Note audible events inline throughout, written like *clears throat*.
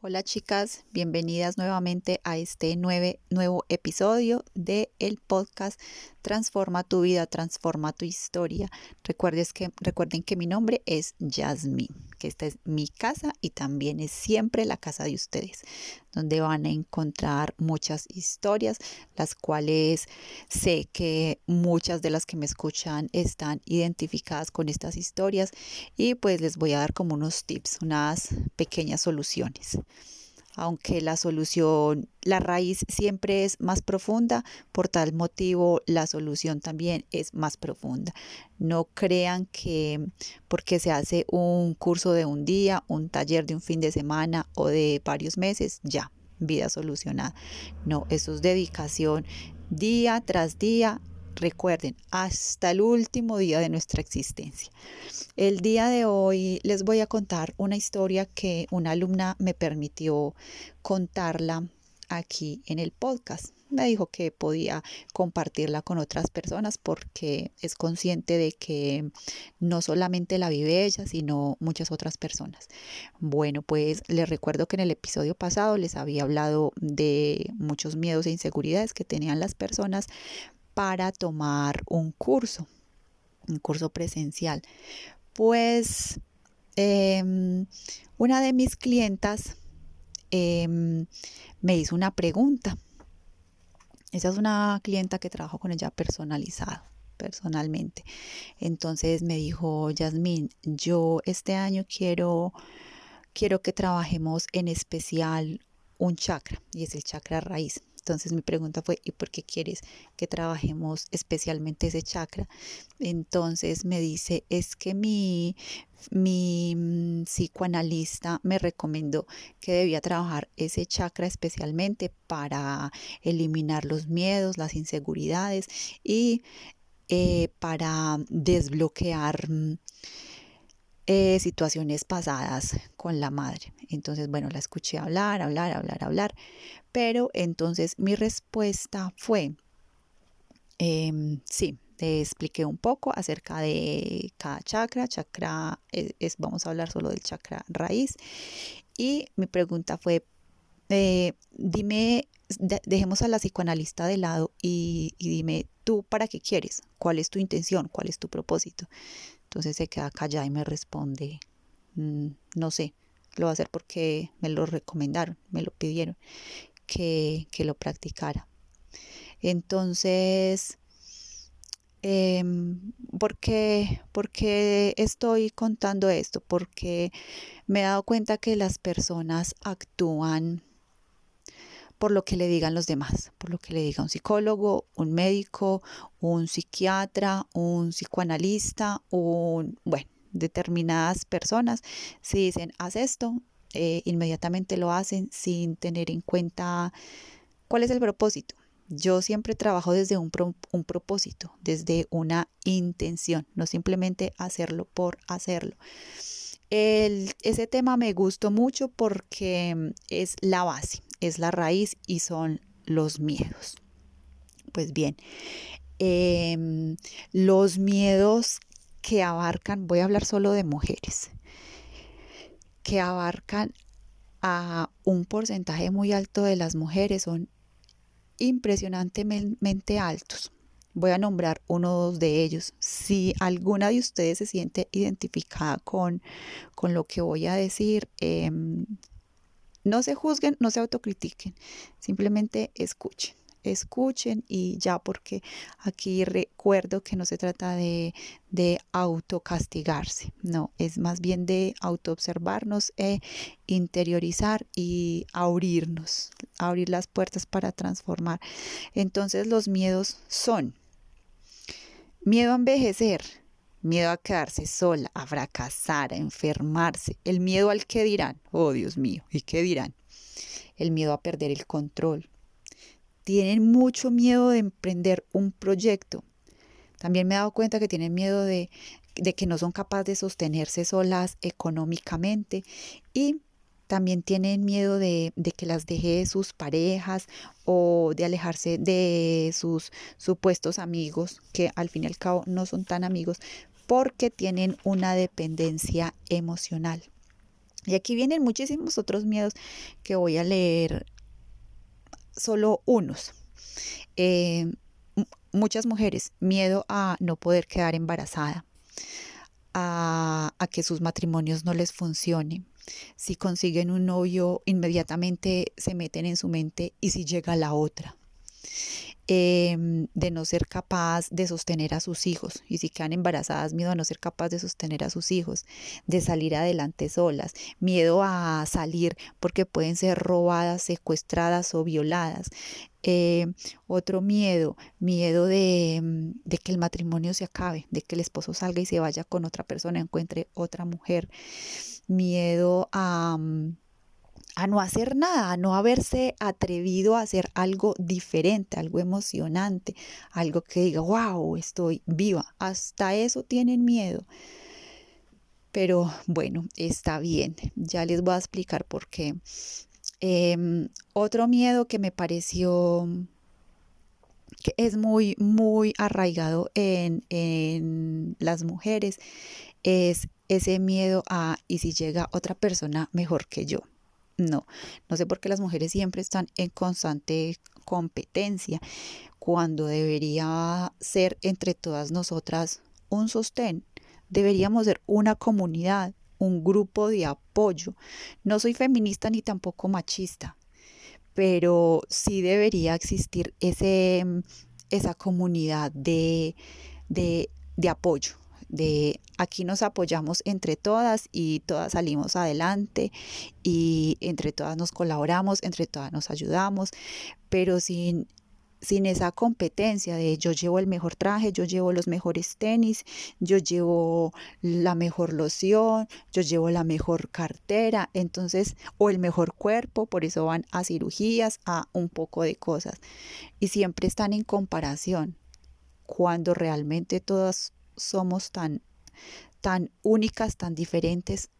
Hola chicas, bienvenidas nuevamente a este nuevo episodio de el podcast Transforma tu vida, transforma tu historia. Recuerdes que, recuerden que mi nombre es Jasmine, que esta es mi casa y también es siempre la casa de ustedes, donde van a encontrar muchas historias, las cuales sé que muchas de las que me escuchan están identificadas con estas historias y pues les voy a dar como unos tips, unas pequeñas soluciones aunque la solución, la raíz siempre es más profunda, por tal motivo la solución también es más profunda. No crean que porque se hace un curso de un día, un taller de un fin de semana o de varios meses, ya, vida solucionada. No, eso es dedicación día tras día Recuerden, hasta el último día de nuestra existencia. El día de hoy les voy a contar una historia que una alumna me permitió contarla aquí en el podcast. Me dijo que podía compartirla con otras personas porque es consciente de que no solamente la vive ella, sino muchas otras personas. Bueno, pues les recuerdo que en el episodio pasado les había hablado de muchos miedos e inseguridades que tenían las personas para tomar un curso, un curso presencial. Pues em, una de mis clientas em, me hizo una pregunta. Esa es una clienta que trabajo con ella personalizado personalmente. Entonces me dijo, Yasmín, yo este año quiero, quiero que trabajemos en especial un chakra y es el chakra raíz. Entonces mi pregunta fue, ¿y por qué quieres que trabajemos especialmente ese chakra? Entonces me dice, es que mi, mi mm, psicoanalista me recomendó que debía trabajar ese chakra especialmente para eliminar los miedos, las inseguridades y eh, para desbloquear mm, eh, situaciones pasadas con la madre. Entonces, bueno, la escuché hablar, hablar, hablar, hablar, pero entonces mi respuesta fue, em, sí, te expliqué un poco acerca de cada chakra. Chakra es, vamos a hablar solo del chakra raíz. Y mi pregunta fue, eh, dime, dejemos a la psicoanalista de lado y, y, dime tú para qué quieres, cuál es tu intención, cuál es tu propósito. Entonces se queda callada y me responde, mm, no sé, lo va a hacer porque me lo recomendaron, me lo pidieron que, lo practicara. Entonces, em, ¿por, qué, ¿por, qué, estoy contando esto? Porque me he dado cuenta que las personas actúan por lo que le digan los demás, por lo que le diga un psicólogo, un médico, un psiquiatra, un psicoanalista, un, bueno, determinadas personas, si dicen, haz esto, eh, inmediatamente lo hacen sin tener en cuenta cuál es el propósito. Yo siempre trabajo desde un, un propósito, desde una intención, no simplemente hacerlo por hacerlo. El, ese tema me gustó mucho porque es la base es la raíz y son los miedos. Pues bien, em, los miedos que abarcan, voy a hablar solo de mujeres, que abarcan a un porcentaje muy alto de las mujeres, son impresionantemente altos. Voy a nombrar uno de ellos. Si alguna de ustedes se siente identificada con, con lo que voy a decir, eh, no se juzguen, no se autocritiquen, simplemente escuchen escuchen y ya porque aquí recuerdo que no se trata de, de autocastigarse, no, es más bien de autoobservarnos e interiorizar y abrirnos, abrir las puertas para transformar. Entonces los miedos son miedo a envejecer, miedo a quedarse sola, a fracasar, a enfermarse, el miedo al que dirán, oh Dios mío, ¿y qué dirán? El miedo a perder el control. Tienen mucho miedo de emprender un proyecto. También me he dado cuenta que tienen miedo de, que no son capaces de sostenerse solas económicamente y también tienen miedo de, de, que las deje sus parejas o de alejarse de sus supuestos amigos, que al fin y al cabo no son tan amigos, porque tienen una dependencia emocional. Y aquí vienen muchísimos otros miedos que voy a leer solo unos. Eh, muchas mujeres, miedo a no poder quedar embarazada, a, a que sus matrimonios no les funcionen. Si consiguen un novio, inmediatamente se meten en su mente y si llega la otra. Em, de no ser capaz de sostener a sus hijos y si quedan embarazadas, miedo a no ser capaz de sostener a sus hijos, de salir adelante solas, miedo a salir porque pueden ser robadas, secuestradas o violadas. Eh, otro miedo, miedo de, mm, de que el matrimonio se acabe, de que el esposo salga y se vaya con otra persona, encuentre otra mujer. Miedo a mm, a no hacer nada, a no haberse atrevido a hacer algo diferente, algo emocionante, algo que diga, wow, estoy viva. Hasta eso tienen miedo. Pero bueno, está bien, ya les voy a explicar por qué. Em, otro miedo que me pareció que es muy, muy arraigado en, en las mujeres es ese miedo a, ¿y si llega otra persona mejor que yo? No, no sé por qué las mujeres siempre están en constante competencia cuando debería ser entre todas nosotras un sostén. Deberíamos ser una comunidad, un grupo de apoyo. No soy feminista ni tampoco machista, pero sí debería existir ese, esa comunidad de, de, de apoyo, de aquí nos apoyamos entre todas y todas salimos adelante y entre todas nos colaboramos, entre todas nos ayudamos, pero sin sin esa competencia de yo llevo el mejor traje, yo llevo los mejores tenis, yo llevo la mejor loción, yo llevo la mejor cartera, entonces, o el mejor cuerpo, por eso van a cirugías, a un poco de cosas. Y siempre están en comparación, cuando realmente todas somos tan, tan únicas, tan diferentes,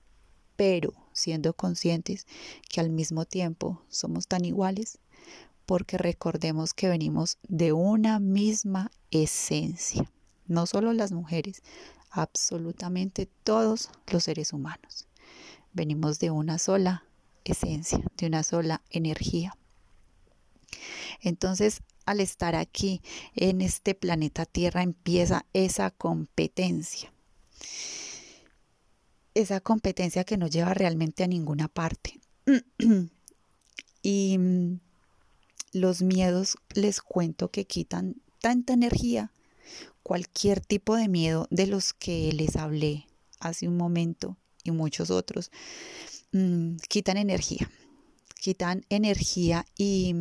pero siendo conscientes que al mismo tiempo somos tan iguales, porque recordemos que venimos de una misma esencia, no solo las mujeres, absolutamente todos los seres humanos. Venimos de una sola esencia, de una sola energía. Entonces, al estar aquí en este planeta Tierra empieza esa competencia. Esa competencia que no lleva realmente a ninguna parte. *clears throat* y mm, los miedos les cuento que quitan tanta energía. Cualquier tipo de miedo de los que les hablé hace un momento y muchos otros, mm, quitan energía quitan energía y,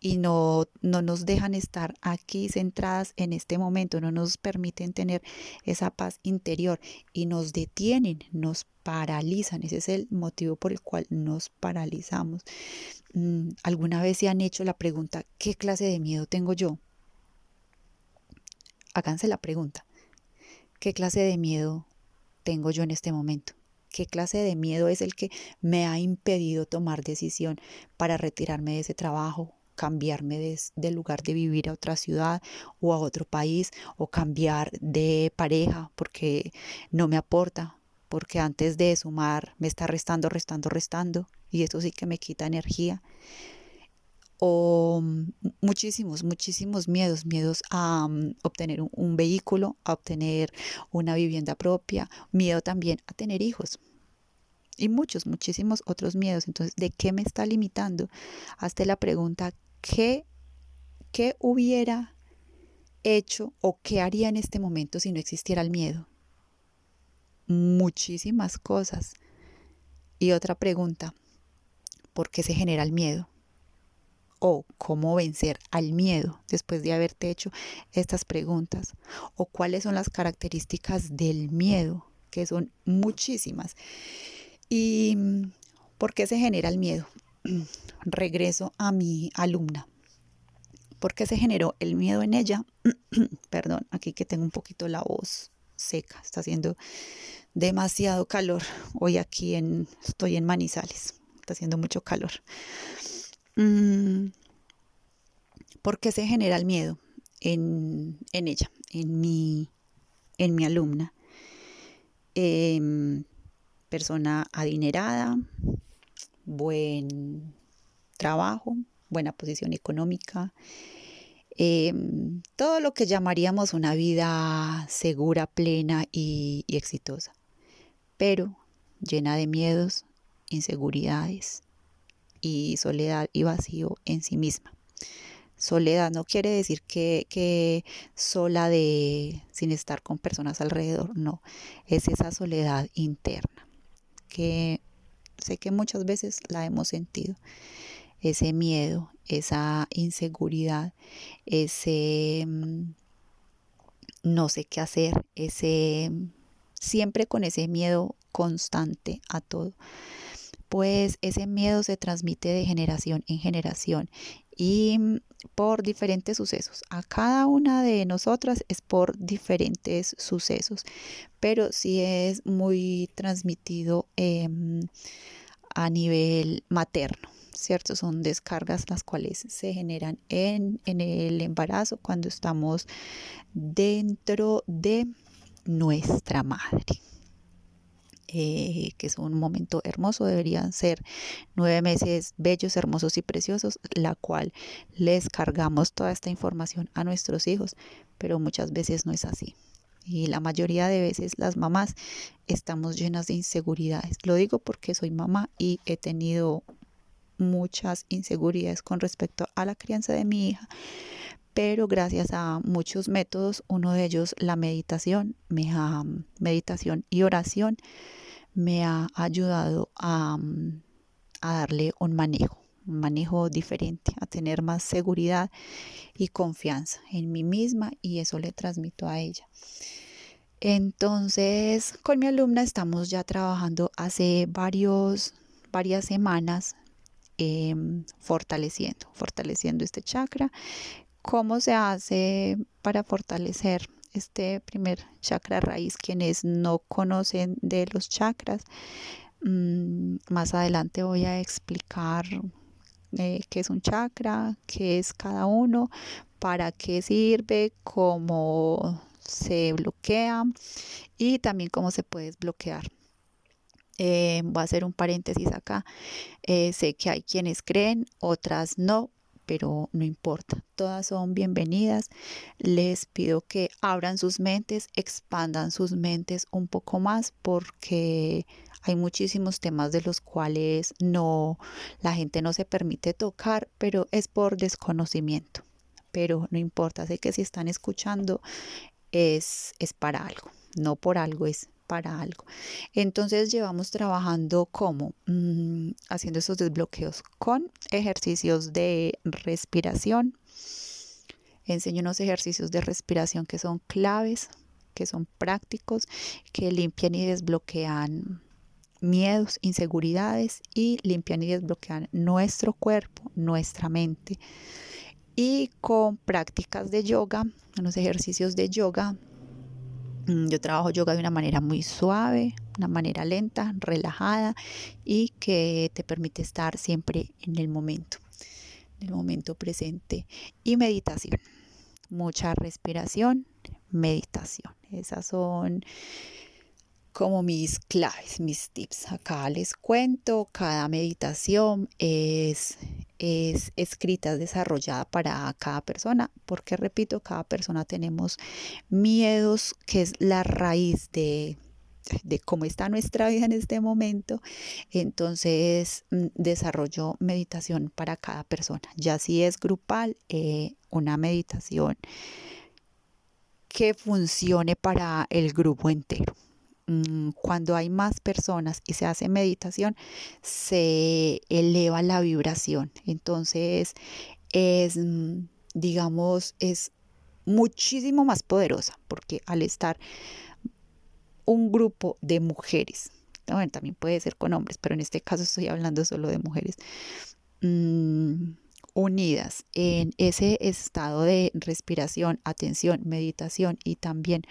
y no, no nos dejan estar aquí centradas en este momento, no nos permiten tener esa paz interior y nos detienen, nos paralizan. Ese es el motivo por el cual nos paralizamos. Mm, ¿Alguna vez se han hecho la pregunta, ¿qué clase de miedo tengo yo? Háganse la pregunta, ¿qué clase de miedo tengo yo en este momento? Qué clase de miedo es el que me ha impedido tomar decisión para retirarme de ese trabajo, cambiarme de, lugar de vivir a otra ciudad o a otro país o cambiar de pareja porque no me aporta, porque antes de sumar me está restando, restando, restando y eso sí que me quita energía o muchísimos, muchísimos miedos, miedos a mm, obtener un, vehículo, a obtener una vivienda propia, miedo también a tener hijos y muchos, muchísimos otros miedos. Entonces, ¿de qué me está limitando? Hazte la pregunta, ¿qué, qué hubiera hecho o qué haría en este momento si no existiera el miedo? Muchísimas cosas. Y otra pregunta, ¿por qué se genera el miedo? O cómo vencer al miedo después de haberte hecho estas preguntas o cuáles son las características del miedo, que son muchísimas. ¿Y por qué se genera el miedo? *clears throat* Regreso a mi alumna. ¿Por qué se generó el miedo en ella? *clears throat* Perdón, aquí que tengo un poquito la voz seca, está haciendo demasiado calor. Hoy aquí en, estoy en Manizales, está haciendo mucho calor. Mm, ¿Por qué se genera el miedo en, ella, en mi, en mi alumna? Em, persona adinerada, buen trabajo, buena posición económica, em, todo lo que llamaríamos una vida segura, plena y exitosa, pero llena de miedos, inseguridades y soledad y vacío en sí misma. Soledad no quiere decir que, que, sola de sin estar con personas alrededor, no, es esa soledad interna que sé que muchas veces la hemos sentido. Ese miedo, esa inseguridad, ese mm, no sé qué hacer, ese siempre con ese miedo constante a todo. Pues ese miedo se transmite de generación en generación y mm, por diferentes sucesos. A cada una de nosotras es por diferentes sucesos, pero sí es muy transmitido em, a nivel materno. ¿Cierto? Son descargas las cuales se generan en, en el embarazo cuando estamos dentro de nuestra madre. Eh, que es un momento hermoso, deberían ser nueve meses bellos, hermosos y preciosos, la cual les cargamos toda esta información a nuestros hijos, pero muchas veces no es así. Y la mayoría de veces las mamás estamos llenas de inseguridades. Lo digo porque soy mamá y he tenido muchas inseguridades con respecto a la crianza de mi hija pero gracias a muchos métodos, uno de ellos la meditación, me ha, meditación y oración, me ha ayudado a, a darle un manejo, un manejo diferente, a tener más seguridad y confianza en mí misma y eso le transmito a ella. Entonces, con mi alumna estamos ya trabajando hace varias semanas em, fortaleciendo, fortaleciendo este chakra ¿Cómo se hace para fortalecer este primer chakra raíz? Quienes no conocen de los chakras, mm, más adelante voy a explicar eh, qué es un chakra, qué es cada uno, para qué sirve, cómo se bloquea y también cómo se puede desbloquear. Eh, voy a hacer un paréntesis acá. Eh, sé que hay quienes creen, otras no, pero no importa, todas son bienvenidas. Les pido que abran sus mentes, expandan sus mentes un poco más porque hay muchísimos temas de los cuales no la gente no se permite tocar, pero es por desconocimiento. Pero no importa, sé que si están escuchando es es para algo, no por algo es para algo. Entonces llevamos trabajando como mm, haciendo esos desbloqueos con ejercicios de respiración. Enseño unos ejercicios de respiración que son claves, que son prácticos, que limpian y desbloquean miedos, inseguridades y limpian y desbloquean nuestro cuerpo, nuestra mente. Y con prácticas de yoga, unos ejercicios de yoga yo trabajo yoga de una manera muy suave, una manera lenta, relajada y que te permite estar siempre en el momento, en el momento presente. Y meditación, mucha respiración, meditación. Esas son como mis claves, mis tips. Acá les cuento, cada meditación es, es escrita, desarrollada para cada persona, porque repito, cada persona tenemos miedos, que es la raíz de, de cómo está nuestra vida en este momento, entonces mm, desarrollo meditación para cada persona. Ya si es grupal, eh, una meditación que funcione para el grupo entero. Mm, cuando hay más personas y se hace meditación, se eleva la vibración. Entonces es, mm, digamos, es muchísimo más poderosa porque al estar un grupo de mujeres, bueno, también puede ser con hombres, pero en este caso estoy hablando solo de mujeres, mm, unidas en ese estado de respiración, atención, meditación y también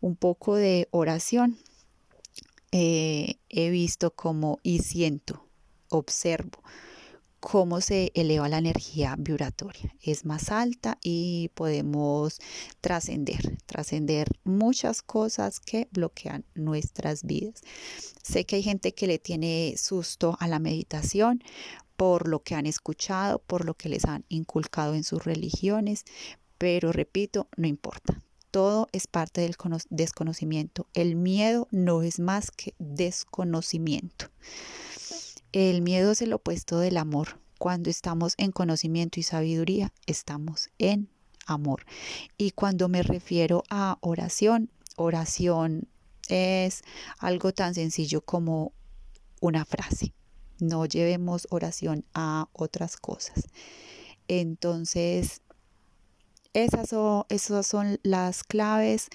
un poco de oración, eh, he visto como y siento, observo cómo se eleva la energía vibratoria. Es más alta y podemos trascender, trascender muchas cosas que bloquean nuestras vidas. Sé que hay gente que le tiene susto a la meditación por lo que han escuchado, por lo que les han inculcado en sus religiones, pero repito, no importa. Todo es parte del desconocimiento. El miedo no es más que desconocimiento. El miedo es el opuesto del amor. Cuando estamos en conocimiento y sabiduría, estamos en amor. Y cuando me refiero a oración, oración es algo tan sencillo como una frase. No llevemos oración a otras cosas. Entonces, esas son, esas son las claves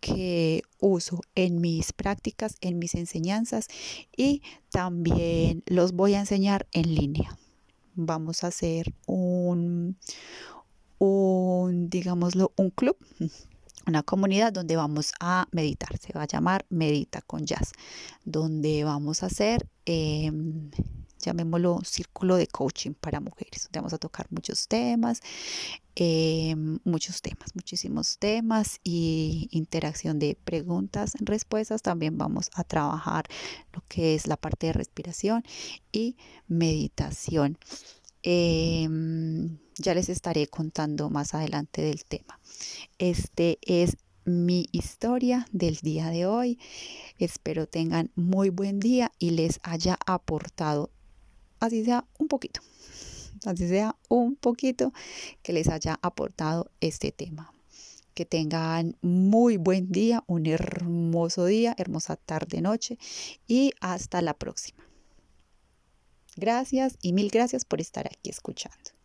que uso en mis prácticas, en mis enseñanzas y también los voy a enseñar en línea. Vamos a hacer un, un digámoslo, un club, *laughs* una comunidad donde vamos a meditar. Se va a llamar Medita con Jazz, donde vamos a hacer... Em, llamémoslo círculo de coaching para mujeres, vamos a tocar muchos temas, eh, muchos temas, muchísimos temas y interacción de preguntas, respuestas. También vamos a trabajar lo que es la parte de respiración y meditación. Em, ya les estaré contando más adelante del tema. Este es mi historia del día de hoy. Espero tengan muy buen día y les haya aportado así sea un poquito, así sea un poquito que les haya aportado este tema. Que tengan muy buen día, un hermoso día, hermosa tarde, noche y hasta la próxima. Gracias y mil gracias por estar aquí escuchando.